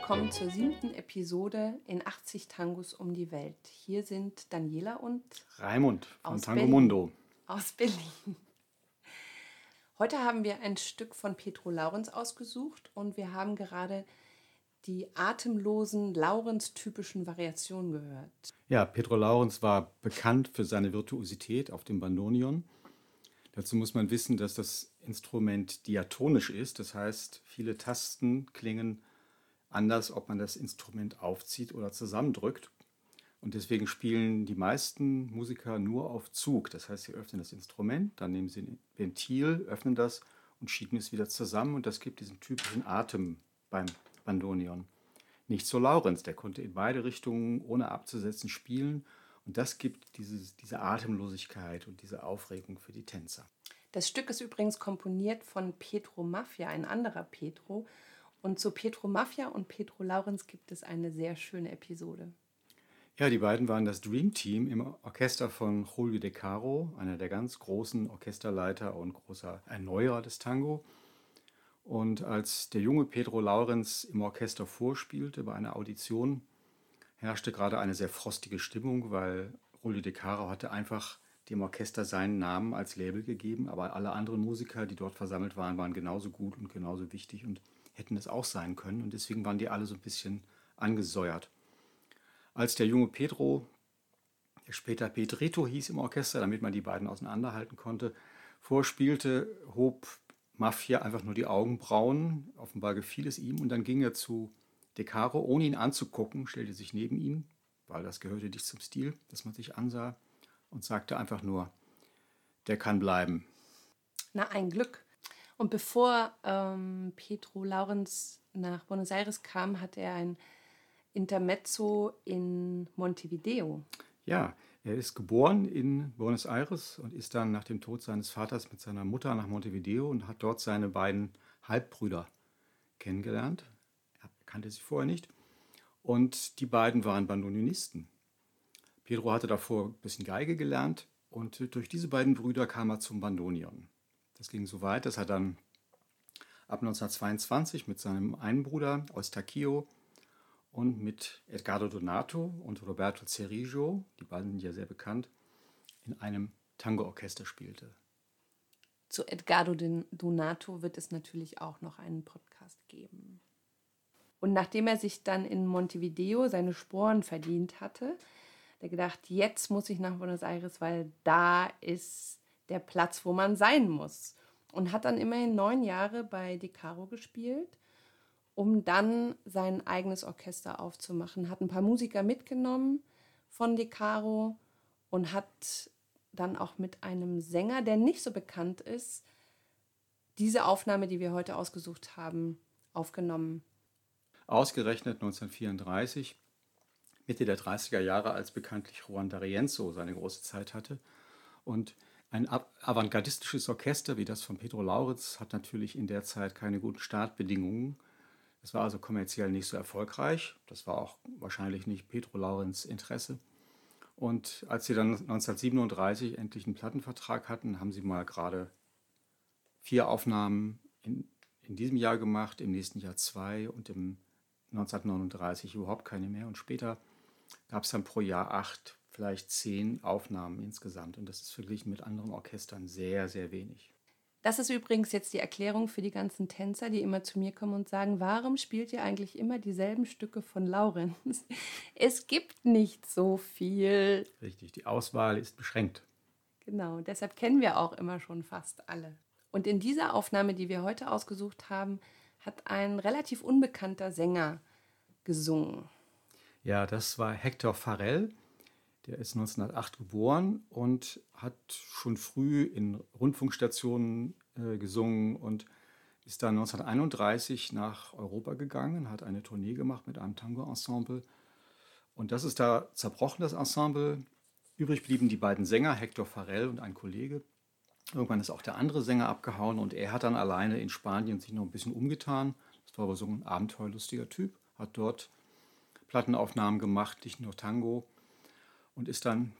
Willkommen zur siebten Episode in 80 Tangos um die Welt. Hier sind Daniela und Raimund von Tango Berlin. Mundo. aus Berlin. Heute haben wir ein Stück von Petro Laurenz ausgesucht und wir haben gerade die atemlosen Laurenz-typischen Variationen gehört. Ja, Pedro Laurenz war bekannt für seine Virtuosität auf dem Bandonion. Dazu muss man wissen, dass das Instrument diatonisch ist. Das heißt, viele Tasten klingen anders, ob man das Instrument aufzieht oder zusammendrückt. Und deswegen spielen die meisten Musiker nur auf Zug. Das heißt, sie öffnen das Instrument, dann nehmen sie ein Ventil, öffnen das und schieben es wieder zusammen. Und das gibt diesen typischen Atem beim Bandonion. Nicht so Laurenz, der konnte in beide Richtungen ohne abzusetzen spielen. Und das gibt dieses, diese Atemlosigkeit und diese Aufregung für die Tänzer. Das Stück ist übrigens komponiert von Petro Mafia, ein anderer Petro. Und zu Petro Mafia und Petro Laurenz gibt es eine sehr schöne Episode. Ja, die beiden waren das Dream Team im Orchester von Julio De Caro, einer der ganz großen Orchesterleiter und großer Erneuerer des Tango. Und als der junge Pedro Laurenz im Orchester vorspielte bei einer Audition, herrschte gerade eine sehr frostige Stimmung, weil Julio De Caro hatte einfach dem Orchester seinen Namen als Label gegeben, aber alle anderen Musiker, die dort versammelt waren, waren genauso gut und genauso wichtig und hätten es auch sein können. Und deswegen waren die alle so ein bisschen angesäuert. Als der junge Pedro, der später Pedrito hieß im Orchester, damit man die beiden auseinanderhalten konnte, vorspielte, hob Mafia einfach nur die Augenbrauen. Offenbar gefiel es ihm und dann ging er zu De Caro, ohne ihn anzugucken, stellte sich neben ihn, weil das gehörte nicht zum Stil, dass man sich ansah, und sagte einfach nur, der kann bleiben. Na, ein Glück. Und bevor ähm, Petro Laurenz nach Buenos Aires kam, hatte er ein Intermezzo in Montevideo. Ja, er ist geboren in Buenos Aires und ist dann nach dem Tod seines Vaters mit seiner Mutter nach Montevideo und hat dort seine beiden Halbbrüder kennengelernt. Er kannte sie vorher nicht. Und die beiden waren Bandonionisten. Pedro hatte davor ein bisschen Geige gelernt und durch diese beiden Brüder kam er zum Bandonion. Das ging so weit, dass er dann ab 1922 mit seinem einen Bruder Eustachio und mit Edgardo Donato und Roberto Cerigio, die beiden sind ja sehr bekannt, in einem Tango-Orchester spielte. Zu Edgardo Donato wird es natürlich auch noch einen Podcast geben. Und nachdem er sich dann in Montevideo seine Sporen verdient hatte, hat er gedacht, jetzt muss ich nach Buenos Aires, weil da ist der Platz, wo man sein muss. Und hat dann immerhin neun Jahre bei De Caro gespielt, um dann sein eigenes Orchester aufzumachen. Hat ein paar Musiker mitgenommen von De Caro und hat dann auch mit einem Sänger, der nicht so bekannt ist, diese Aufnahme, die wir heute ausgesucht haben, aufgenommen. Ausgerechnet 1934, Mitte der 30er Jahre, als bekanntlich Juan D'Arienzo seine große Zeit hatte. Und ein av- avantgardistisches Orchester wie das von Pedro Lauritz hat natürlich in der Zeit keine guten Startbedingungen. Es war also kommerziell nicht so erfolgreich. Das war auch wahrscheinlich nicht Pedro Laurenz Interesse. Und als sie dann 1937 endlich einen Plattenvertrag hatten, haben sie mal gerade vier Aufnahmen in, in diesem Jahr gemacht, im nächsten Jahr zwei und im 1939 überhaupt keine mehr. Und später gab es dann pro Jahr acht, vielleicht zehn Aufnahmen insgesamt. Und das ist verglichen mit anderen Orchestern sehr, sehr wenig. Das ist übrigens jetzt die Erklärung für die ganzen Tänzer, die immer zu mir kommen und sagen, warum spielt ihr eigentlich immer dieselben Stücke von Laurenz? Es gibt nicht so viel. Richtig, die Auswahl ist beschränkt. Genau, deshalb kennen wir auch immer schon fast alle. Und in dieser Aufnahme, die wir heute ausgesucht haben, hat ein relativ unbekannter Sänger gesungen. Ja, das war Hector Farrell. Der ist 1908 geboren und hat schon früh in Rundfunkstationen äh, gesungen und ist dann 1931 nach Europa gegangen, hat eine Tournee gemacht mit einem Tango-Ensemble. Und das ist da zerbrochen, das Ensemble. Übrig blieben die beiden Sänger, Hector Farrell und ein Kollege. Irgendwann ist auch der andere Sänger abgehauen und er hat dann alleine in Spanien sich noch ein bisschen umgetan. Das war aber so ein abenteuerlustiger Typ, hat dort Plattenaufnahmen gemacht, nicht nur Tango und ist dann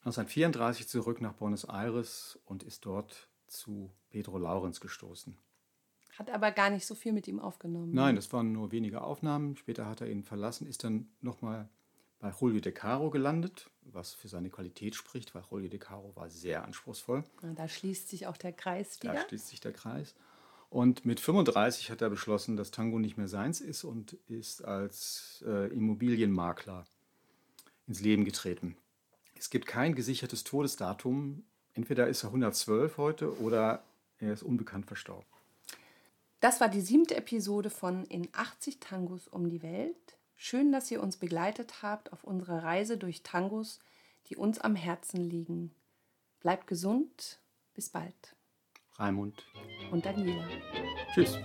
1934 zurück nach Buenos Aires und ist dort zu Pedro Laurenz gestoßen. Hat aber gar nicht so viel mit ihm aufgenommen. Nein, das waren nur wenige Aufnahmen. Später hat er ihn verlassen, ist dann nochmal bei Julio De Caro gelandet, was für seine Qualität spricht, weil Julio De Caro war sehr anspruchsvoll. Da schließt sich auch der Kreis wieder. Da schließt sich der Kreis. Und mit 35 hat er beschlossen, dass Tango nicht mehr seins ist und ist als äh, Immobilienmakler ins Leben getreten. Es gibt kein gesichertes Todesdatum. Entweder ist er 112 heute oder er ist unbekannt verstorben. Das war die siebte Episode von In 80 Tangos um die Welt. Schön, dass ihr uns begleitet habt auf unserer Reise durch Tangos, die uns am Herzen liegen. Bleibt gesund, bis bald. Raimund und Daniela. Tschüss.